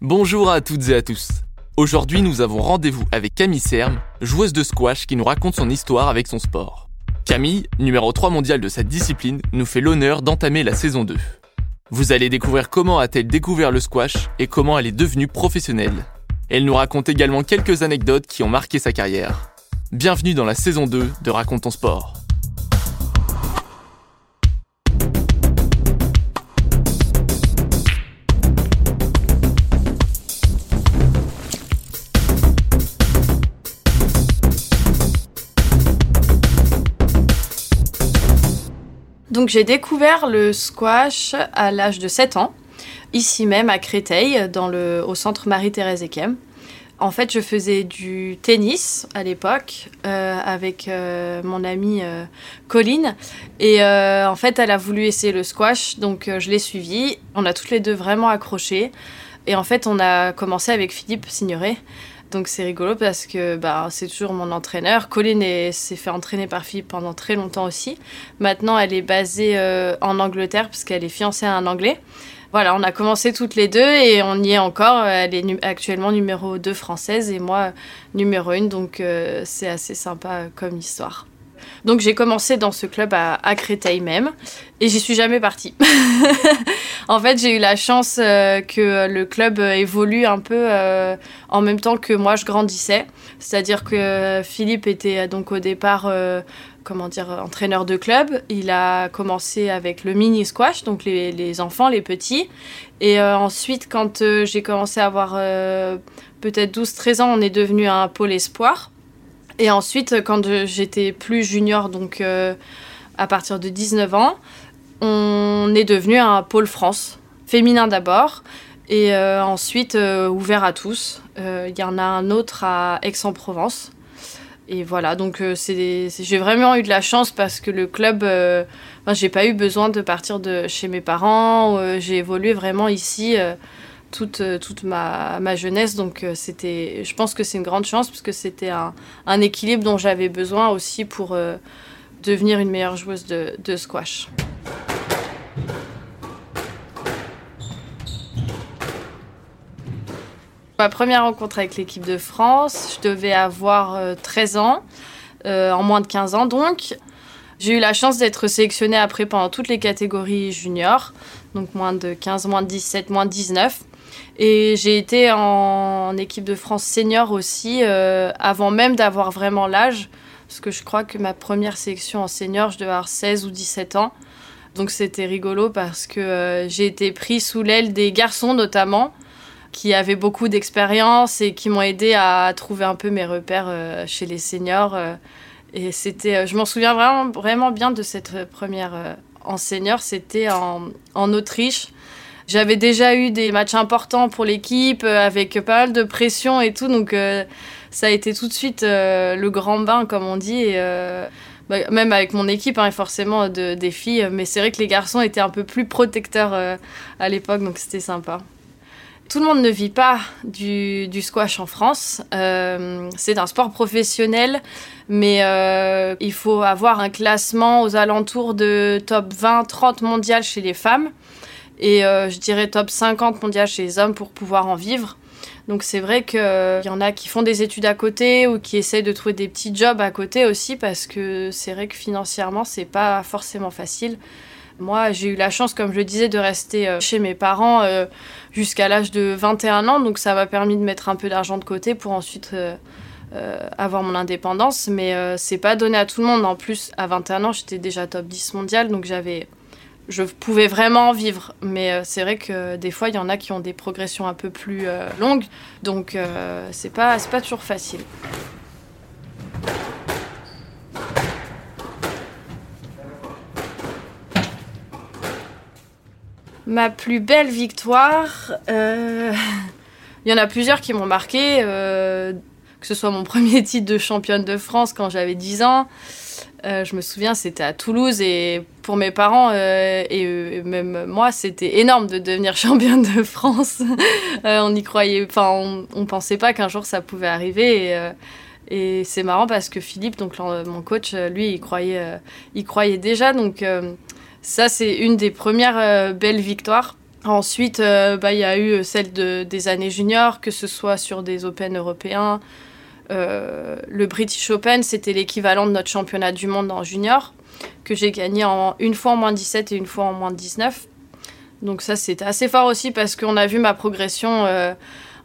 Bonjour à toutes et à tous. Aujourd'hui, nous avons rendez-vous avec Camille Serme, joueuse de squash qui nous raconte son histoire avec son sport. Camille, numéro 3 mondial de sa discipline, nous fait l'honneur d'entamer la saison 2. Vous allez découvrir comment a-t-elle découvert le squash et comment elle est devenue professionnelle. Elle nous raconte également quelques anecdotes qui ont marqué sa carrière. Bienvenue dans la saison 2 de Raconte ton sport. Donc j'ai découvert le squash à l'âge de 7 ans, ici même à Créteil, dans le, au centre Marie-Thérèse Ekem. En fait, je faisais du tennis à l'époque euh, avec euh, mon amie euh, Colline. Et en fait, elle a voulu essayer le squash, donc je l'ai suivie. On a toutes les deux vraiment accroché. Et en fait, on a commencé avec Philippe Signoret. Donc c'est rigolo parce que bah, c'est toujours mon entraîneur. Colline est- s'est fait entraîner par Philippe pendant très longtemps aussi. Maintenant, elle est basée euh, en Angleterre parce qu'elle est fiancée à un Anglais. Voilà, on a commencé toutes les deux et on y est encore. Elle est actuellement numéro 2 française et moi numéro 1, donc euh, c'est assez sympa euh, comme histoire. Donc j'ai commencé dans ce club à, à Créteil même et j'y suis jamais partie. en fait, j'ai eu la chance euh, que le club évolue un peu euh, en même temps que moi je grandissais. C'est-à-dire que Philippe était euh, donc au départ comment dire, entraîneur de club. Il a commencé avec le mini squash, donc les, enfants, les petits. Et ensuite, quand j'ai commencé à avoir peut-être 12-13 ans, on est devenu un pôle espoir. Et ensuite, quand j'étais plus junior, donc euh, à partir de 19 ans, on est devenu un pôle France, féminin d'abord, et euh, ensuite euh, ouvert à tous. Il y en a un autre à Aix-en-Provence. Et voilà, donc j'ai vraiment eu de la chance parce que le club, enfin, j'ai pas eu besoin de partir de chez mes parents. j'ai évolué vraiment ici toute, euh, toute ma, jeunesse. Donc euh, c'était, je pense que c'est une grande chance parce que c'était un, équilibre dont j'avais besoin aussi pour euh, devenir une meilleure joueuse de, squash. Ma première rencontre avec l'équipe de France, je devais avoir euh, 13 ans, en moins de 15 ans donc. J'ai eu la chance d'être sélectionnée après pendant toutes les catégories juniors, donc moins de 15, moins de 17, moins de 19. Et j'ai été en, équipe de France senior aussi, euh, avant même d'avoir vraiment l'âge, parce que je crois que ma première sélection en senior, je devais avoir 16 ou 17 ans. Donc c'était rigolo parce que euh, j'ai été pris sous l'aile des garçons notamment, qui avaient beaucoup d'expérience et qui m'ont aidé à trouver un peu mes repères euh, chez les seniors. Et c'était, euh, je m'en souviens vraiment, vraiment bien de cette euh, première euh, en senior. C'était en, en Autriche. J'avais déjà eu des matchs importants pour l'équipe avec pas mal de pression et tout, donc ça a été tout de suite le grand bain, comme on dit. Et, bah, même avec mon équipe, hein, forcément de, des filles, mais c'est vrai que les garçons étaient un peu plus protecteurs à l'époque, donc c'était sympa. Tout le monde ne vit pas du, squash en France. Euh, c'est un sport professionnel, mais euh, il faut avoir un classement aux alentours de top 20-30 mondial chez les femmes et euh, je dirais top 50 mondial chez les hommes pour pouvoir en vivre. Donc c'est vrai qu'il y en a qui font des études à côté ou qui essayent de trouver des petits jobs à côté aussi parce que c'est vrai que financièrement c'est pas forcément facile. Moi, j'ai eu la chance, comme je le disais, de rester euh, chez mes parents euh, jusqu'à l'âge de 21 ans. Donc, ça m'a permis de mettre un peu d'argent de côté pour ensuite euh, avoir mon indépendance. Mais c'est pas donné à tout le monde. En plus, à 21 ans, j'étais déjà top 10 mondial. Donc, j'avais. Je pouvais vraiment en vivre. Mais c'est vrai que des fois, il y en a qui ont des progressions un peu plus longues. Donc, c'est pas, pas toujours facile. Ma plus belle victoire, euh, il y en a plusieurs qui m'ont marqué, euh, que ce soit mon premier titre de championne de France quand j'avais 10 ans. Euh, je me souviens, c'était à Toulouse et pour mes parents et même moi, c'était énorme de devenir championne de France. On y croyait, enfin, on, on pensait pas qu'un jour ça pouvait arriver. Et, et c'est marrant parce que Philippe, donc mon coach, lui, il croyait, il croyait déjà. Donc ça, c'est une des premières euh, belles victoires. Ensuite, bah, il y a eu celle de, des années juniors, que ce soit sur des Open européens. le British Open, c'était l'équivalent de notre championnat du monde en junior, que j'ai gagné en, une fois en moins 17 et une fois en moins 19. Donc ça, c'était assez fort aussi parce qu'on a vu ma progression. Euh,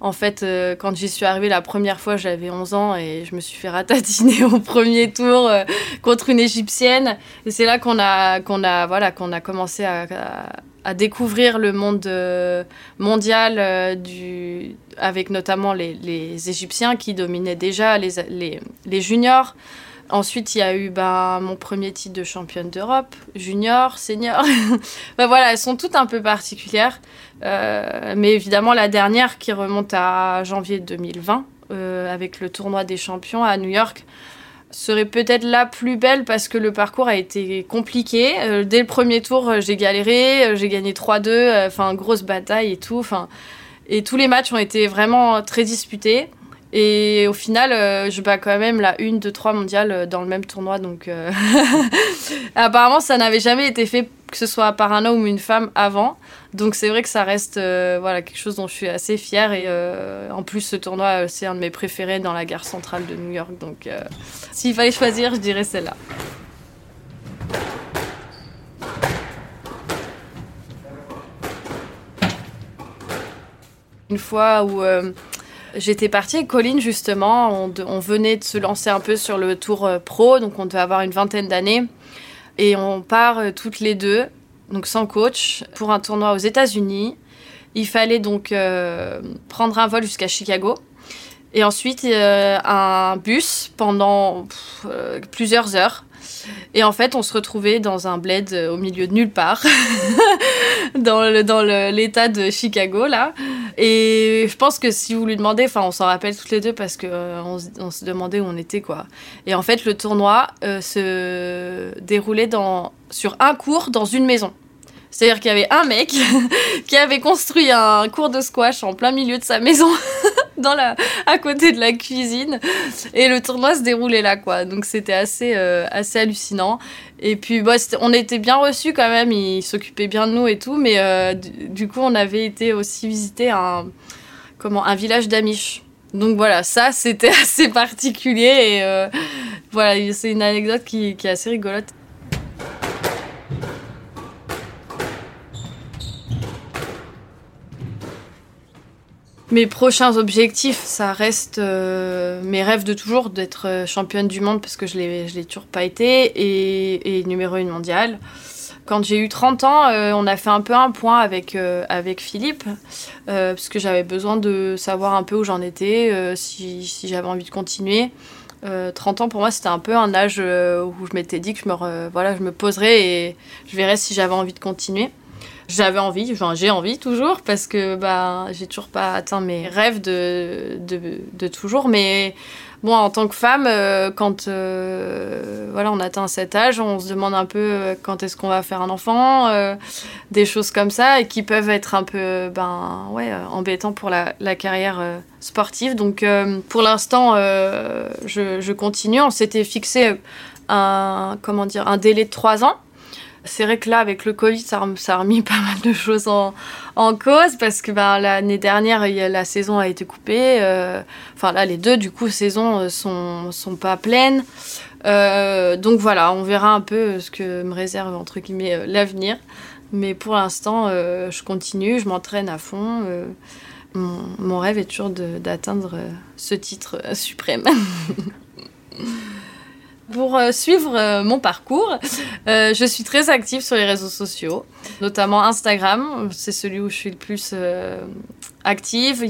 en fait, euh, quand j'y suis arrivée la première fois, j'avais 11 ans et je me suis fait ratatiner au premier tour euh, contre une égyptienne. Et c'est là qu'on a, a, voilà, a commencé à, à, découvrir le monde mondial du, avec notamment les, les, Égyptiens qui dominaient déjà les, les juniors. Ensuite, il y a eu ben, mon premier titre de championne d'Europe, junior, senior. ben, voilà, elles sont toutes un peu particulières. Euh, mais évidemment, la dernière qui remonte à janvier 2020, euh, avec le tournoi des champions à New York, serait peut-être la plus belle parce que le parcours a été compliqué. Euh, dès le premier tour, j'ai galéré, j'ai gagné 3-2, enfin, grosse bataille et tout. Et tous les matchs ont été vraiment très disputés. Et au final, euh, je bats quand même la 1, 2, 3 mondiale euh, dans le même tournoi. Donc, euh, apparemment, ça n'avait jamais été fait, que ce soit par un homme ou une femme avant. Donc, c'est vrai que ça reste voilà, quelque chose dont je suis assez fière. Et en plus, ce tournoi, c'est un de mes préférés dans la gare centrale de New York. Donc, s'il fallait choisir, je dirais celle-là. Une fois où J'étais partie avec Colline justement, on, venait de se lancer un peu sur le tour euh, pro, donc on devait avoir une vingtaine d'années. Et on part euh, toutes les deux, donc sans coach, pour un tournoi aux États-Unis. Il fallait donc euh, prendre un vol jusqu'à Chicago. Et ensuite, un bus pendant plusieurs heures et en fait, on se retrouvait dans un bled au milieu de nulle part, dans le, dans l'état de Chicago, là. Et je pense que si vous lui demandez, enfin, on s'en rappelle toutes les deux parce qu'on euh, on se demandait où on était, quoi. Et en fait, le tournoi euh, se déroulait dans, sur un cours dans une maison. C'est-à-dire qu'il y avait un mec qui avait construit un cours de squash en plein milieu de sa maison, dans la, à côté de la cuisine. Et le tournoi se déroulait là, quoi. Donc c'était assez, euh, assez hallucinant. Et puis, bah, on était bien reçus quand même. Il s'occupait bien de nous et tout. Mais euh, du, coup, on avait été aussi visiter un, comment, un village d'Amish. Donc voilà, ça c'était assez particulier. Et euh, voilà, c'est une anecdote qui, qui est assez rigolote. Mes prochains objectifs, ça reste euh, mes rêves de toujours d'être euh, championne du monde parce que je l'ai, l'ai toujours pas été et, numéro une mondiale. Quand j'ai eu 30 ans, euh, on a fait un peu un point avec, avec Philippe parce que j'avais besoin de savoir un peu où j'en étais, si, si, j'avais envie de continuer. 30 ans pour moi c'était un peu un âge où je m'étais dit que je me, voilà, je me poserais et je verrais si j'avais envie de continuer j'avais envie, enfin j'ai envie toujours parce que bah j'ai toujours pas atteint mes rêves de, de, de toujours, mais bon en tant que femme, euh, quand euh, voilà on atteint cet âge, on se demande un peu euh, quand est-ce qu'on va faire un enfant, des choses comme ça et qui peuvent être un peu ben ouais embêtants pour la, la carrière sportive. Donc pour l'instant je, je continue. On s'était fixé un comment dire un délai de trois ans c'est vrai que là, avec le Covid, ça, a remis pas mal de choses en, cause parce que ben, l'année dernière, la saison a été coupée. Euh, enfin, là, les deux, du coup, saisons euh, sont, sont pas pleines. Euh, donc voilà, on verra un peu ce que me réserve, entre guillemets, l'avenir. Mais pour l'instant, je continue, je m'entraîne à fond. Mon, mon, rêve est toujours d'atteindre ce titre suprême. Pour euh, suivre euh, mon parcours, euh, je suis très active sur les réseaux sociaux, notamment Instagram. C'est celui où je suis le plus active.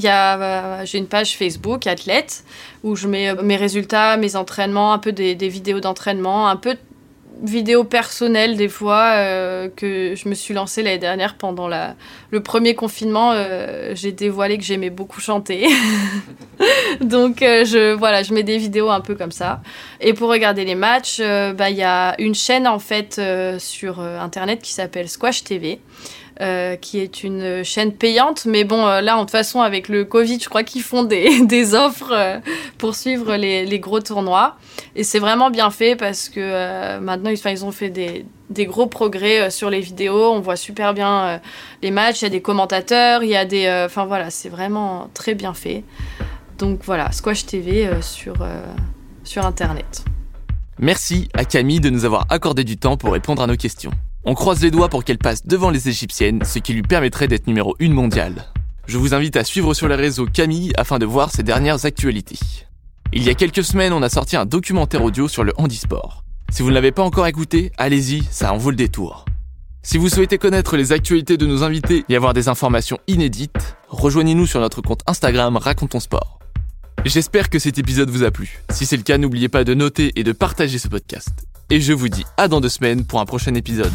J'ai une page Facebook, Athlète, où je mets mes résultats, mes entraînements, un peu des, vidéos d'entraînement, un peu vidéos personnelles des fois euh, que je me suis lancée l'année dernière pendant la, le premier confinement. Euh, j'ai dévoilé que j'aimais beaucoup chanter. Donc euh, je, voilà, je mets des vidéos un peu comme ça. Et pour regarder les matchs, bah, il y a une chaîne en fait sur Internet qui s'appelle Squash TV. Euh, qui est une chaîne payante. Mais bon, euh, là, de toute façon, avec le Covid, je crois qu'ils font des, offres euh, pour suivre les, gros tournois. Et c'est vraiment bien fait parce que maintenant, ils, ils ont fait des, des gros progrès sur les vidéos. On voit super bien les matchs, il y a des commentateurs, il y a des... Enfin voilà, c'est vraiment très bien fait. Donc voilà, Squash TV sur, sur Internet. Merci à Camille de nous avoir accordé du temps pour répondre à nos questions. On croise les doigts pour qu'elle passe devant les Égyptiennes, ce qui lui permettrait d'être numéro 1 mondiale. Je vous invite à suivre sur les réseaux Camille afin de voir ses dernières actualités. Il y a quelques semaines, on a sorti un documentaire audio sur le handisport. Si vous ne l'avez pas encore écouté, allez-y, ça en vaut le détour. Si vous souhaitez connaître les actualités de nos invités et avoir des informations inédites, rejoignez-nous sur notre compte Instagram Racontons Sport. J'espère que cet épisode vous a plu. Si c'est le cas, n'oubliez pas de noter et de partager ce podcast. Et je vous dis à dans deux semaines pour un prochain épisode.